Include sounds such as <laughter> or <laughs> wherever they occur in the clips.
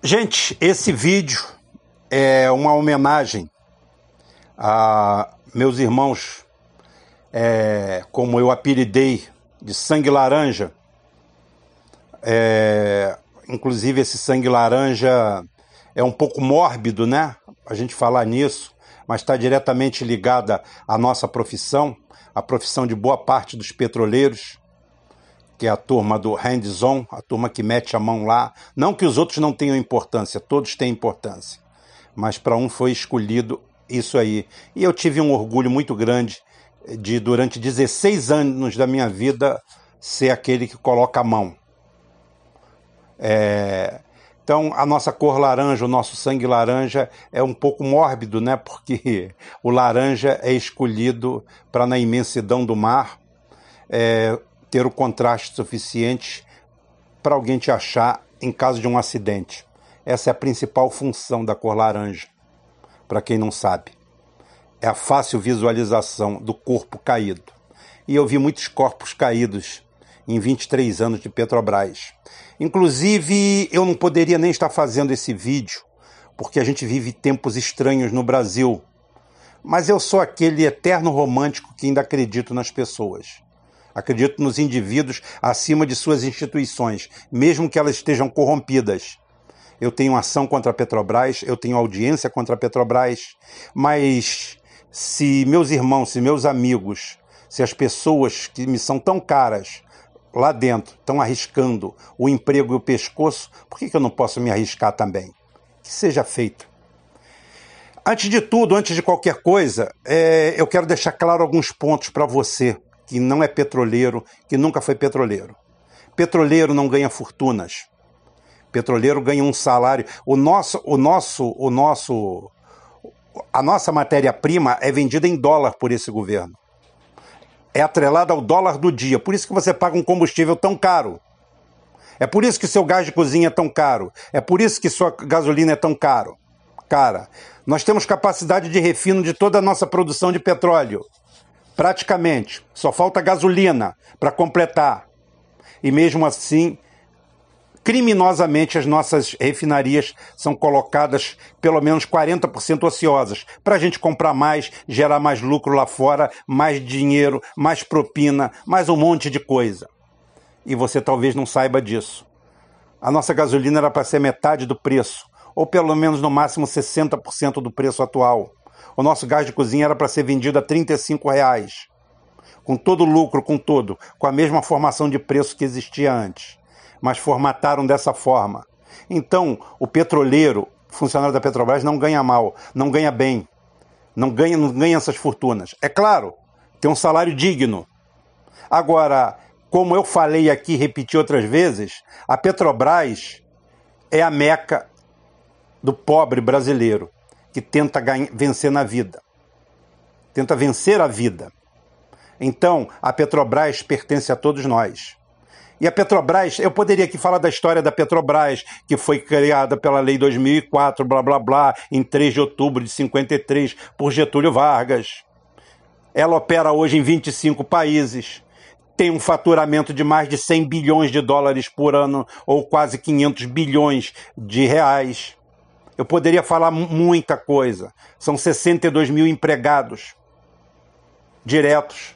Gente, esse vídeo é uma homenagem a meus irmãos, é, como eu apelidei, de sangue laranja. É, inclusive, esse sangue laranja é um pouco mórbido, né? A gente falar nisso, mas está diretamente ligada à nossa profissão, a profissão de boa parte dos petroleiros que é a turma do hands-on, a turma que mete a mão lá. Não que os outros não tenham importância, todos têm importância. Mas para um foi escolhido isso aí. E eu tive um orgulho muito grande de, durante 16 anos da minha vida, ser aquele que coloca a mão. É... Então, a nossa cor laranja, o nosso sangue laranja é um pouco mórbido, né? Porque <laughs> o laranja é escolhido para, na imensidão do mar, é, ter o contraste suficiente para alguém te achar em caso de um acidente. Essa é a principal função da cor laranja, para quem não sabe. É a fácil visualização do corpo caído. E eu vi muitos corpos caídos em 23 anos de Petrobras. Inclusive, eu não poderia nem estar fazendo esse vídeo, porque a gente vive tempos estranhos no Brasil. Mas eu sou aquele eterno romântico que ainda acredito nas pessoas. Acredito nos indivíduos acima de suas instituições, mesmo que elas estejam corrompidas. Eu tenho ação contra a Petrobras, eu tenho audiência contra a Petrobras, mas se meus irmãos, se meus amigos, se as pessoas que me são tão caras lá dentro estão arriscando o emprego e o pescoço, por que, que eu não posso me arriscar também? Que seja feito. Antes de tudo, antes de qualquer coisa, é, eu quero deixar claro alguns pontos para você que não é petroleiro, que nunca foi petroleiro. Petroleiro não ganha fortunas. Petroleiro ganha um salário. O nosso, o nosso, o nosso, a nossa matéria-prima é vendida em dólar por esse governo. É atrelada ao dólar do dia. Por isso que você paga um combustível tão caro. É por isso que seu gás de cozinha é tão caro. É por isso que sua gasolina é tão caro. Cara, nós temos capacidade de refino de toda a nossa produção de petróleo praticamente. Só falta gasolina para completar. E mesmo assim, criminosamente as nossas refinarias são colocadas pelo menos 40% ociosas, para a gente comprar mais, gerar mais lucro lá fora, mais dinheiro, mais propina, mais um monte de coisa. E você talvez não saiba disso. A nossa gasolina era para ser metade do preço, ou pelo menos no máximo 60% do preço atual. O nosso gás de cozinha era para ser vendido a R$ reais, com todo o lucro, com todo, com a mesma formação de preço que existia antes. Mas formataram dessa forma. Então, o petroleiro, funcionário da Petrobras, não ganha mal, não ganha bem, não ganha, não ganha essas fortunas. É claro, tem um salário digno. Agora, como eu falei aqui repeti outras vezes, a Petrobras é a meca do pobre brasileiro que tenta ganha, vencer na vida. Tenta vencer a vida. Então, a Petrobras pertence a todos nós. E a Petrobras, eu poderia aqui falar da história da Petrobras, que foi criada pela Lei 2004, blá blá blá, em 3 de outubro de 53, por Getúlio Vargas. Ela opera hoje em 25 países, tem um faturamento de mais de 100 bilhões de dólares por ano, ou quase 500 bilhões de reais. Eu poderia falar muita coisa. São 62 mil empregados diretos.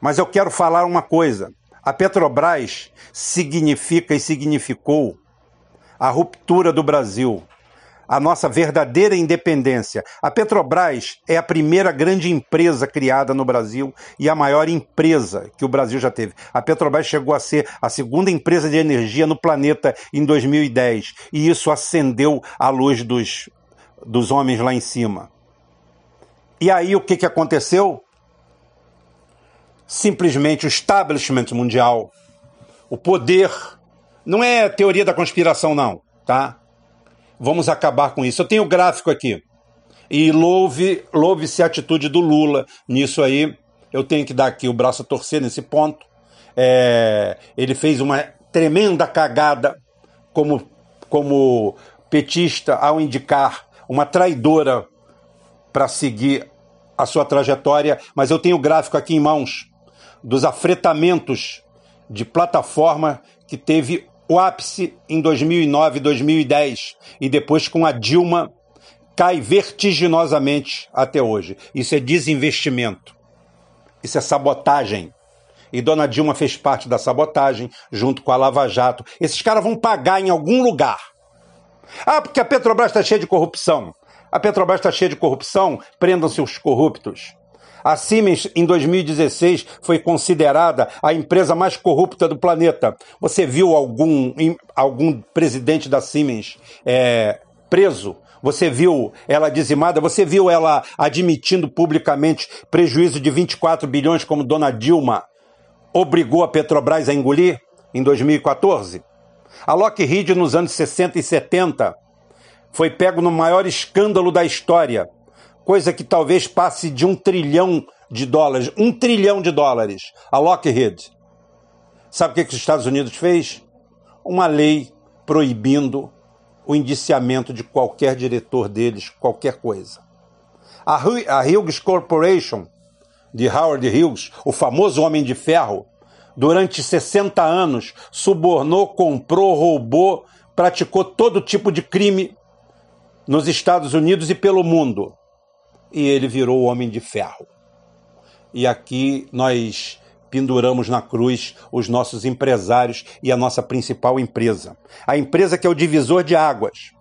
Mas eu quero falar uma coisa. A Petrobras significa e significou a ruptura do Brasil a nossa verdadeira independência. A Petrobras é a primeira grande empresa criada no Brasil e a maior empresa que o Brasil já teve. A Petrobras chegou a ser a segunda empresa de energia no planeta em 2010 e isso acendeu a luz dos, dos homens lá em cima. E aí o que, que aconteceu? Simplesmente o establishment mundial, o poder, não é teoria da conspiração, não, tá? Vamos acabar com isso. Eu tenho o gráfico aqui. E louve, louve-se a atitude do Lula nisso aí. Eu tenho que dar aqui o braço a torcer nesse ponto. É, ele fez uma tremenda cagada como, como petista ao indicar uma traidora para seguir a sua trajetória, mas eu tenho o gráfico aqui em mãos dos afretamentos de plataforma que teve o ápice em 2009, 2010 e depois com a Dilma cai vertiginosamente até hoje. Isso é desinvestimento. Isso é sabotagem. E Dona Dilma fez parte da sabotagem, junto com a Lava Jato. Esses caras vão pagar em algum lugar. Ah, porque a Petrobras está cheia de corrupção. A Petrobras está cheia de corrupção, prendam-se os corruptos. A Siemens, em 2016, foi considerada a empresa mais corrupta do planeta. Você viu algum, algum presidente da Siemens é, preso você viu ela dizimada, você viu ela admitindo publicamente prejuízo de 24 bilhões, como Dona Dilma obrigou a Petrobras a engolir em 2014? A Lockheed, nos anos 60 e 70, foi pego no maior escândalo da história, coisa que talvez passe de um trilhão de dólares. Um trilhão de dólares. A Lockheed. Sabe o que, que os Estados Unidos fez? Uma lei proibindo o indiciamento de qualquer diretor deles, qualquer coisa. A, Hughes Corporation, de Howard Hughes, o famoso Homem de Ferro, durante 60 anos subornou, comprou, roubou, praticou todo tipo de crime nos Estados Unidos e pelo mundo. E ele virou o Homem de Ferro. E aqui nós penduramos na cruz os nossos empresários e a nossa principal empresa. A empresa que é o divisor de águas.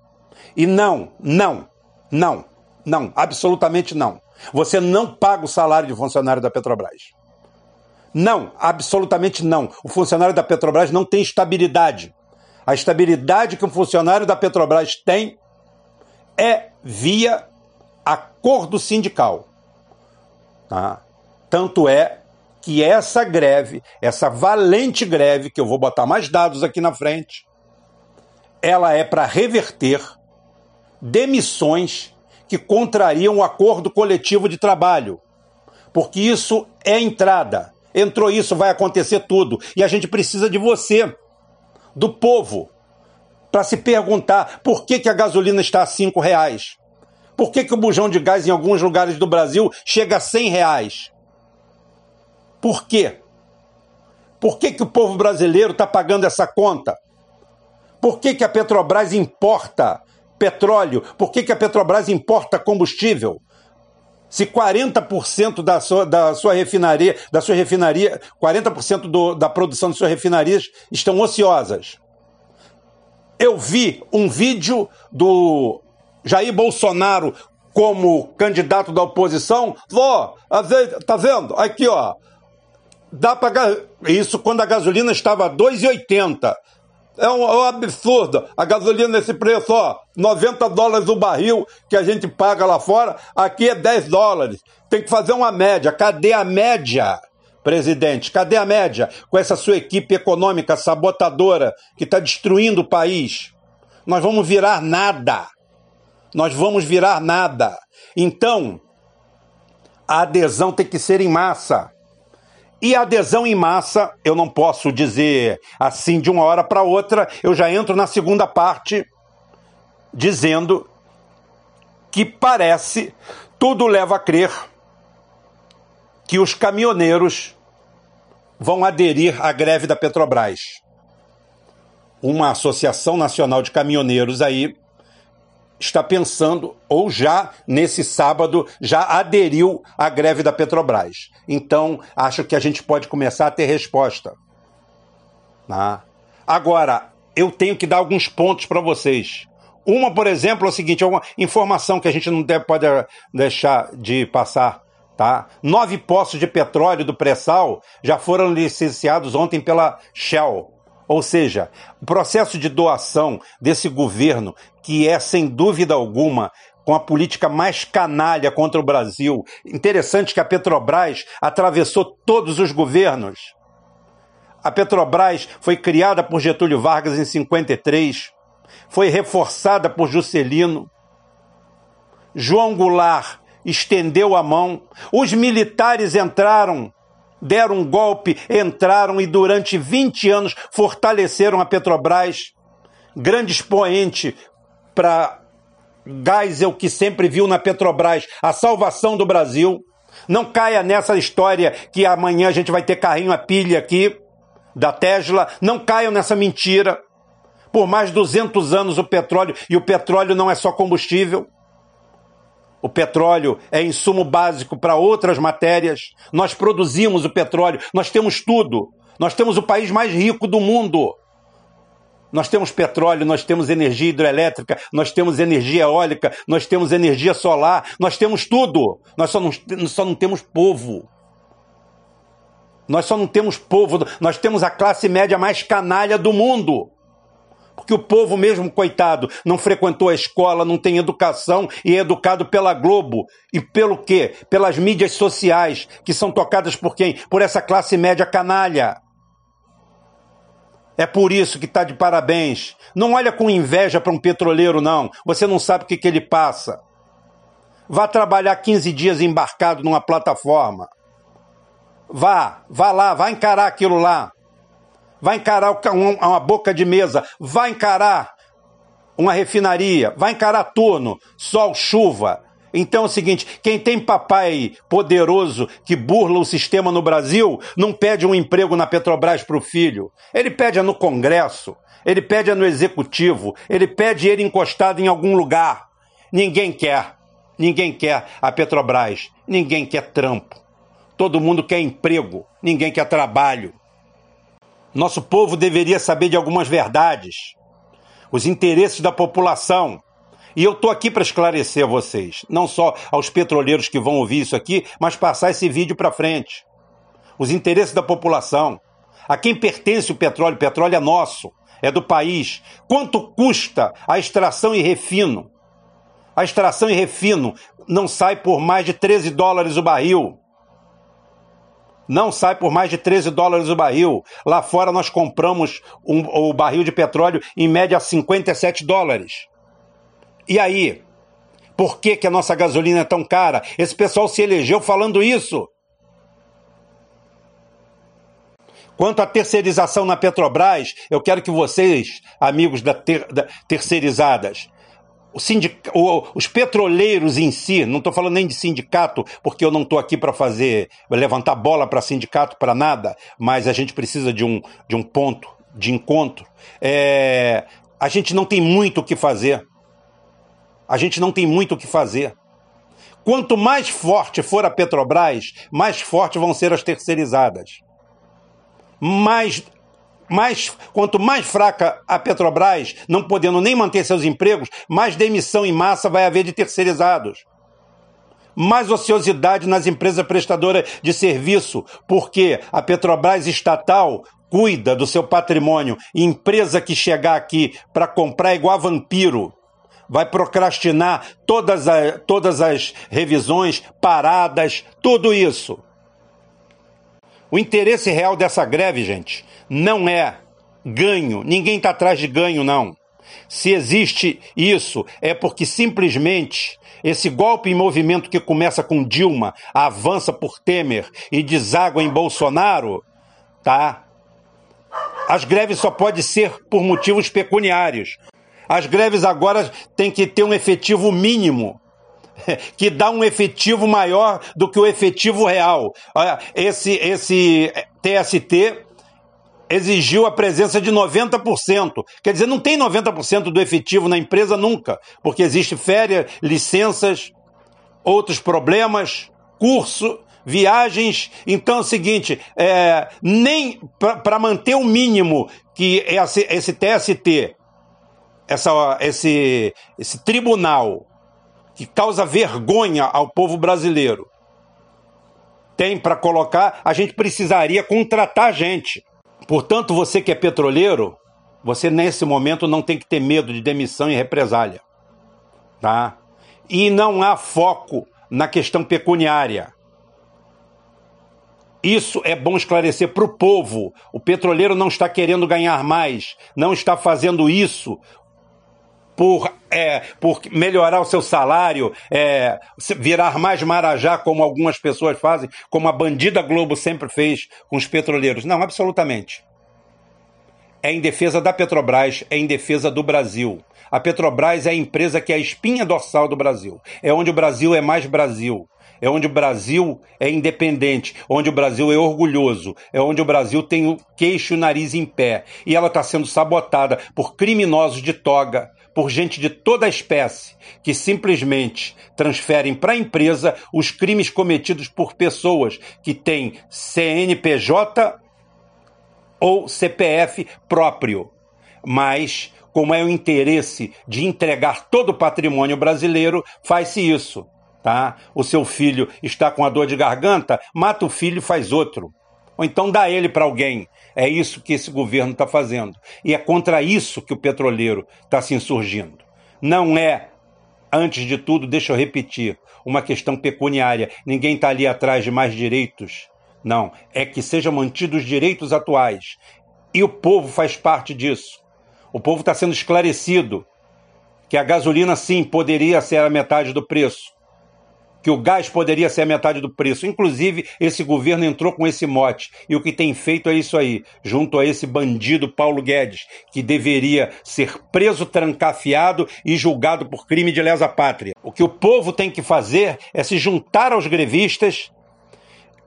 E não, não, não, não, absolutamente não. Você não paga o salário de funcionário da Petrobras. Não, absolutamente não. O funcionário da Petrobras não tem estabilidade. A estabilidade que o funcionário da Petrobras tem é via acordo sindical. Tá? Tanto é que essa greve, essa valente greve, que eu vou botar mais dados aqui na frente, ela é para reverter demissões que contrariam o acordo coletivo de trabalho. Porque isso é entrada. Entrou isso, vai acontecer tudo. E a gente precisa de você, do povo, para se perguntar por que, que a gasolina está a cinco reais. Por que, que o bujão de gás em alguns lugares do Brasil chega a cem reais? Por quê? Por que, que o povo brasileiro está pagando essa conta? Por que, que a Petrobras importa petróleo? Por que, que a Petrobras importa combustível? Se 40% da sua, da sua refinaria, da sua refinaria, 40% do, da produção de suas refinarias estão ociosas. Eu vi um vídeo do Jair Bolsonaro como candidato da oposição. Vó, tá vendo? Aqui, ó dá para isso quando a gasolina estava a 2,80. É um, é um, absurdo. A gasolina nesse preço, ó, 90 dólares o barril que a gente paga lá fora, aqui é 10 dólares. Tem que fazer uma média. Cadê a média? Presidente, cadê a média com essa sua equipe econômica sabotadora que está destruindo o país? Nós vamos virar nada. Nós vamos virar nada. Então, a adesão tem que ser em massa. E adesão em massa, eu não posso dizer assim de uma hora para outra, eu já entro na segunda parte dizendo que parece, tudo leva a crer que os caminhoneiros vão aderir à greve da Petrobras. Uma associação nacional de caminhoneiros aí está pensando, ou já nesse sábado, já aderiu à greve da Petrobras. Então, acho que a gente pode começar a ter resposta. Tá? Agora, eu tenho que dar alguns pontos para vocês. Uma, por exemplo, é o seguinte: é uma informação que a gente não deve, pode deixar de passar. Tá? Nove poços de petróleo do pré-sal já foram licenciados ontem pela Shell. Ou seja, o processo de doação desse governo, que é sem dúvida alguma com a política mais canalha contra o Brasil. Interessante que a Petrobras atravessou todos os governos. A Petrobras foi criada por Getúlio Vargas em 53, foi reforçada por Juscelino. João Goulart estendeu a mão, os militares entraram deram um golpe, entraram e durante 20 anos fortaleceram a Petrobras, grande expoente para Geisel, que sempre viu na Petrobras a salvação do Brasil. Não caia nessa história que amanhã a gente vai ter carrinho a pilha aqui da Tesla. Não caiam nessa mentira. Por mais 200 anos o petróleo, e o petróleo não é só combustível. O petróleo é insumo básico para outras matérias. Nós produzimos o petróleo, nós temos tudo. Nós temos o país mais rico do mundo. Nós temos petróleo, nós temos energia hidrelétrica, nós temos energia eólica, nós temos energia solar, nós temos tudo. Nós só não, só não temos povo. Nós só não temos povo, nós temos a classe média mais canalha do mundo. Porque o povo mesmo, coitado, não frequentou a escola, não tem educação e é educado pela Globo. E pelo quê? Pelas mídias sociais, que são tocadas por quem? Por essa classe média canalha. É por isso que está de parabéns. Não olha com inveja para um petroleiro, não. Você não sabe o que, que ele passa. Vá trabalhar 15 dias embarcado numa plataforma. Vá, vá lá, vá encarar aquilo lá. Vá encarar uma boca de mesa. Vá encarar uma refinaria. Vá encarar turno, sol, chuva. Então é o seguinte: quem tem papai poderoso que burla o sistema no Brasil, não pede um emprego na Petrobras para o filho. Ele pede no Congresso, ele pede no Executivo, ele pede ele encostado em algum lugar. Ninguém quer. Ninguém quer a Petrobras. Ninguém quer trampo. Todo mundo quer emprego. Ninguém quer trabalho. Nosso povo deveria saber de algumas verdades. Os interesses da população e eu estou aqui para esclarecer a vocês, não só aos petroleiros que vão ouvir isso aqui, mas passar esse vídeo para frente. Os interesses da população. A quem pertence o petróleo? O petróleo é nosso, é do país. Quanto custa a extração e refino? A extração e refino não sai por mais de 13 dólares o barril. Não sai por mais de 13 dólares o barril. Lá fora nós compramos um, o barril de petróleo em média a 57 dólares. E aí? Por que, que a nossa gasolina é tão cara? Esse pessoal se elegeu falando isso. Quanto à terceirização na Petrobras, eu quero que vocês, amigos da, ter, da terceirizadas, sindic... os petroleiros em si, não estou falando nem de sindicato, porque eu não estou aqui para fazer, levantar bola para sindicato, para nada, mas a gente precisa de um, de um ponto de encontro. É... A gente não tem muito o que fazer. A gente não tem muito o que fazer. Quanto mais forte for a Petrobras, mais fortes vão ser as terceirizadas. Mais, mais, quanto mais fraca a Petrobras, não podendo nem manter seus empregos, mais demissão em massa vai haver de terceirizados. Mais ociosidade nas empresas prestadoras de serviço, porque a Petrobras estatal cuida do seu patrimônio. Empresa que chegar aqui para comprar é igual a vampiro vai procrastinar todas, a, todas as revisões, paradas, tudo isso. O interesse real dessa greve, gente, não é ganho. Ninguém está atrás de ganho, não. Se existe isso, é porque simplesmente esse golpe em movimento que começa com Dilma, avança por Temer e deságua em Bolsonaro, tá? As greves só podem ser por motivos pecuniários. As greves agora têm que ter um efetivo mínimo <laughs> que dá um efetivo maior do que o efetivo real. Esse, esse TST exigiu a presença de 90%. Quer dizer, não tem 90% do efetivo na empresa nunca, porque existe férias, licenças, outros problemas, curso, viagens. Então é o seguinte, é, nem para manter o mínimo que esse, esse TST essa, esse, esse tribunal que causa vergonha ao povo brasileiro tem para colocar, a gente precisaria contratar gente. Portanto, você que é petroleiro, você nesse momento não tem que ter medo de demissão e represália. Tá? E não há foco na questão pecuniária. Isso é bom esclarecer para o povo. O petroleiro não está querendo ganhar mais, não está fazendo isso por, é, por melhorar o seu salário, é, virar mais marajá, como algumas pessoas fazem, como a bandida Globo sempre fez com os petroleiros. Não, absolutamente. É em defesa da Petrobras, é em defesa do Brasil. A Petrobras é a empresa que é a espinha dorsal do Brasil. É onde o Brasil é mais Brasil. é onde o Brasil é independente, onde o Brasil é orgulhoso, é onde o Brasil tem o queixo e o nariz em pé. E ela está sendo sabotada por criminosos de toga, por gente de toda a espécie, que simplesmente transferem para a empresa os crimes cometidos por pessoas que têm CNPJ ou CPF próprio. Mas, como é o interesse de entregar todo o patrimônio brasileiro, faz-se isso. Tá? O seu filho está com a dor de garganta, mata o filho e faz outro. Ou então dá ele para alguém. É isso que esse governo está fazendo. E é contra isso que o petroleiro está se insurgindo. Não é, antes de tudo, deixa eu repetir, uma questão pecuniária. Ninguém está ali atrás de mais direitos. Não. É que sejam mantidos os direitos atuais. E o povo faz parte disso. O povo está sendo esclarecido que a gasolina, sim, poderia ser a metade do preço que o gás poderia ser a metade do preço. Inclusive, esse governo entrou com esse mote. E o que tem feito é isso aí, junto a esse bandido Paulo Guedes, que deveria ser preso, trancafiado e julgado por crime de lesa pátria. O que o povo tem que fazer é se juntar aos grevistas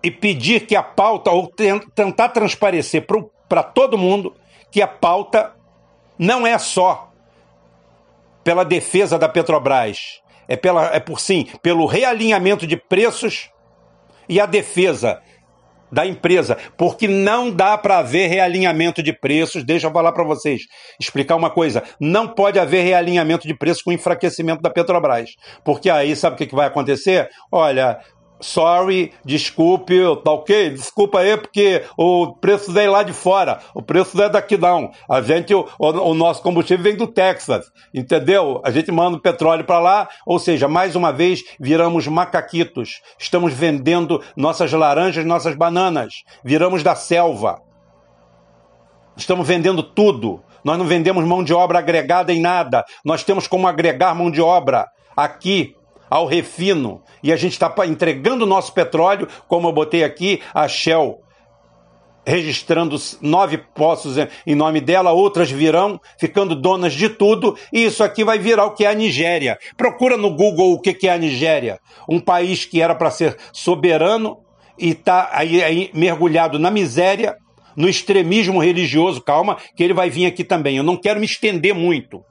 e pedir que a pauta, ou tentar transparecer para todo mundo, que a pauta não é só pela defesa da Petrobras, é, pela, é por sim, pelo realinhamento de preços e a defesa da empresa, porque não dá para haver realinhamento de preços. Deixa eu falar para vocês, explicar uma coisa: não pode haver realinhamento de preços com enfraquecimento da Petrobras, porque aí sabe o que, que vai acontecer? Olha, sorry, desculpe, tá ok? Desculpa aí, porque o preço vem lá de fora, o preço é daqui não. A gente, o, o nosso combustível vem do Texas, entendeu? A gente manda o petróleo para lá, ou seja, mais uma vez viramos macaquitos. Estamos vendendo nossas laranjas, nossas bananas, viramos da selva. Estamos vendendo tudo. Nós não vendemos mão de obra agregada em nada. Nós temos como agregar mão de obra aqui ao refino. E a gente está entregando o nosso petróleo, como eu botei aqui, a Shell registrando nove poços em nome dela, outras virão, ficando donas de tudo, e isso aqui vai virar o que é a Nigéria. Procura no Google o que é a Nigéria. Um país que era para ser soberano e está aí, aí mergulhado na miséria, no extremismo religioso. Calma, que ele vai vir aqui também. Eu não quero me estender muito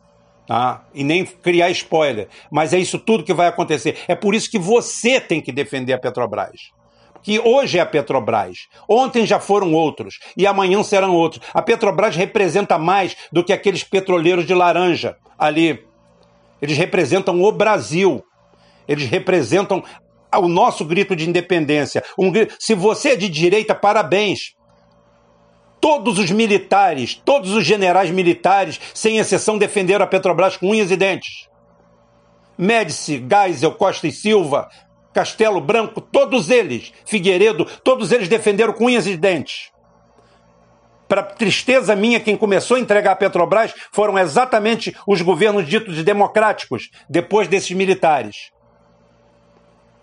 tá? e nem criar spoiler. Mas é isso tudo que vai acontecer. É por isso que você tem que defender a Petrobras. Que hoje é a Petrobras, ontem já foram outros e amanhã serão outros. A Petrobras representa mais do que aqueles petroleiros de laranja ali. Eles representam o Brasil. Eles representam o nosso grito de independência. Um, se você é de direita, parabéns todos os militares, todos os generais militares, sem exceção, defenderam a Petrobras com unhas e dentes. Médici, Geisel, Costa e Silva, Castelo Branco, todos eles, Figueiredo, todos eles defenderam com unhas e dentes. Para tristeza minha, quem começou a entregar a Petrobras foram exatamente os governos ditos democráticos, depois desses militares.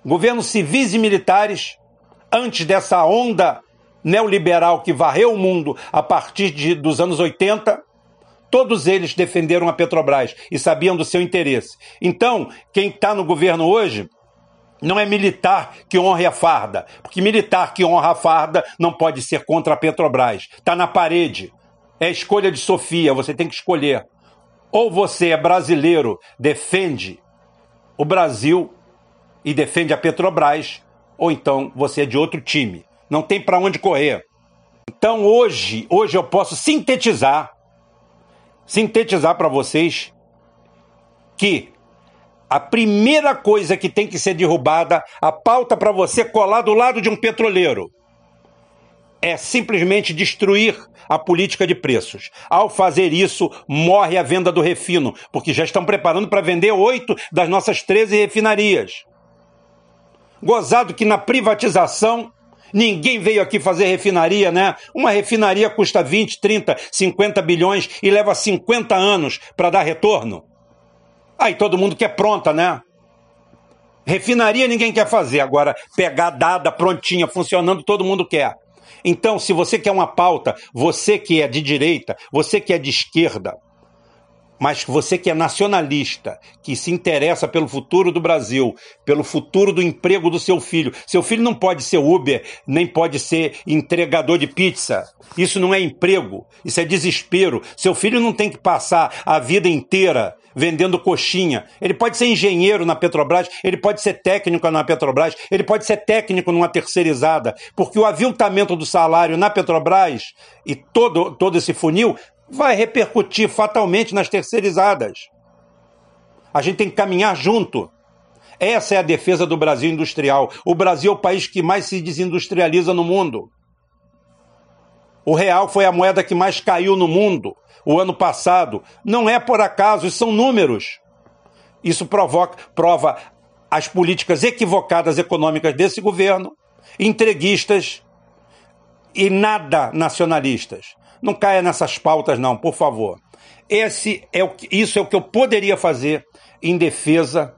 Governos civis e militares, antes dessa onda neoliberal que varreu o mundo a partir de, dos anos 80, todos eles defenderam a Petrobras e sabiam do seu interesse. Então, quem está no governo hoje não é militar que honre a farda, porque militar que honra a farda não pode ser contra a Petrobras. Está na parede. É escolha de Sofia, você tem que escolher. Ou você é brasileiro, defende o Brasil e defende a Petrobras, ou então você é de outro time não tem para onde correr. Então hoje, hoje eu posso sintetizar, sintetizar para vocês que a primeira coisa que tem que ser derrubada, a pauta para você colar do lado de um petroleiro, é simplesmente destruir a política de preços. Ao fazer isso, morre a venda do refino, porque já estão preparando para vender oito das nossas 13 refinarias. Gozado que na privatização Ninguém veio aqui fazer refinaria, né? Uma refinaria custa 20, 30, 50 bilhões e leva 50 anos para dar retorno. Aí todo mundo quer pronta, né? Refinaria ninguém quer fazer, agora pegar dada prontinha, funcionando, todo mundo quer. Então, se você quer uma pauta, você que é de direita, você que é de esquerda, mas você que é nacionalista, que se interessa pelo futuro do Brasil, pelo futuro do emprego do seu filho. Seu filho não pode ser Uber, nem pode ser entregador de pizza. Isso não é emprego, isso é desespero. Seu filho não tem que passar a vida inteira vendendo coxinha. Ele pode ser engenheiro na Petrobras, ele pode ser técnico na Petrobras, ele pode ser técnico numa terceirizada, porque o aviltamento do salário na Petrobras e todo, todo esse funil vai repercutir fatalmente nas terceirizadas. A gente tem que caminhar junto. Essa é a defesa do Brasil industrial. O Brasil é o país que mais se desindustrializa no mundo. O real foi a moeda que mais caiu no mundo o ano passado. Não é por acaso, são números. Isso provoca, prova as políticas equivocadas econômicas desse governo, entreguistas e nada nacionalistas. Não caia nessas pautas, não, por favor. Esse é o que, isso é o que eu poderia fazer em defesa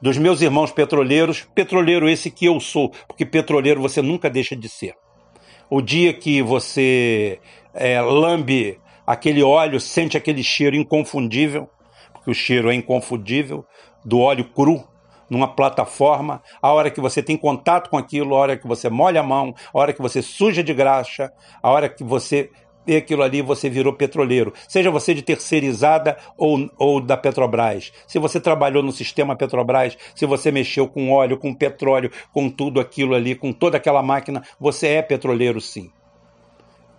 dos meus irmãos petroleiros, petroleiro esse que eu sou, porque petroleiro você nunca deixa de ser. O dia que você é, lambe aquele óleo, sente aquele cheiro inconfundível, porque o cheiro é inconfundível, do óleo cru, numa plataforma, a hora que você tem contato com aquilo, a hora que você molha a mão, a hora que você suja de graxa, a hora que você vê aquilo ali, você virou petroleiro. Seja você de terceirizada ou, ou da Petrobras. Se você trabalhou no sistema Petrobras, se você mexeu com óleo, com petróleo, com tudo aquilo ali, com toda aquela máquina, você é petroleiro sim.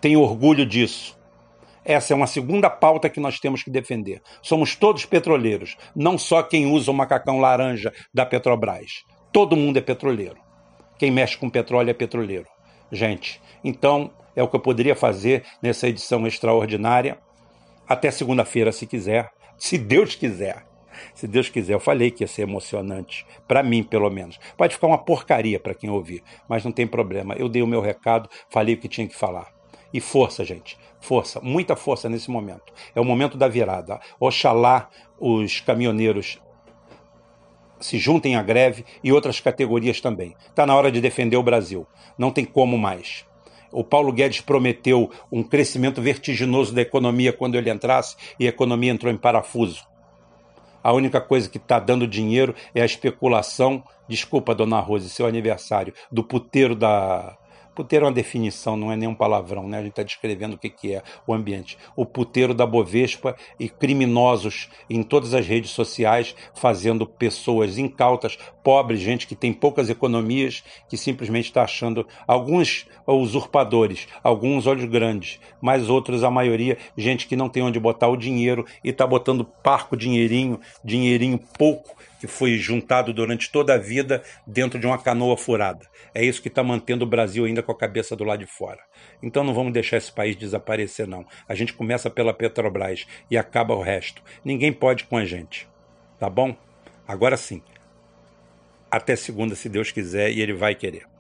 Tenho orgulho disso. Essa é uma segunda pauta que nós temos que defender. Somos todos petroleiros, não só quem usa o macacão laranja da Petrobras. Todo mundo é petroleiro. Quem mexe com petróleo é petroleiro. Gente, então é o que eu poderia fazer nessa edição extraordinária. Até segunda-feira, se quiser. Se Deus quiser. Se Deus quiser, eu falei que ia ser emocionante, para mim pelo menos. Pode ficar uma porcaria para quem ouvir, mas não tem problema. Eu dei o meu recado, falei o que tinha que falar. E força, gente. Força, muita força nesse momento. É o momento da virada. Oxalá os caminhoneiros se juntem à greve e outras categorias também. Está na hora de defender o Brasil. Não tem como mais. O Paulo Guedes prometeu um crescimento vertiginoso da economia quando ele entrasse e a economia entrou em parafuso. A única coisa que está dando dinheiro é a especulação. Desculpa, dona Rose, seu aniversário, do puteiro da, Puteiro é uma definição, não é nenhum palavrão, né? A gente está descrevendo o que, que é o ambiente. O puteiro da Bovespa e criminosos em todas as redes sociais, fazendo pessoas incautas, pobres, gente que tem poucas economias, que simplesmente está achando alguns usurpadores, alguns olhos grandes, mas outros, a maioria, gente que não tem onde botar o dinheiro e está botando parco dinheirinho, dinheirinho pouco que foi juntado durante toda a vida dentro de uma canoa furada. É isso que está mantendo o Brasil ainda com a cabeça do lado de fora. Então não vamos deixar esse país desaparecer, não. A gente começa pela Petrobras e acaba o resto. Ninguém pode com a gente. Tá bom? Agora sim. Até segunda, se Deus quiser, e Ele vai querer.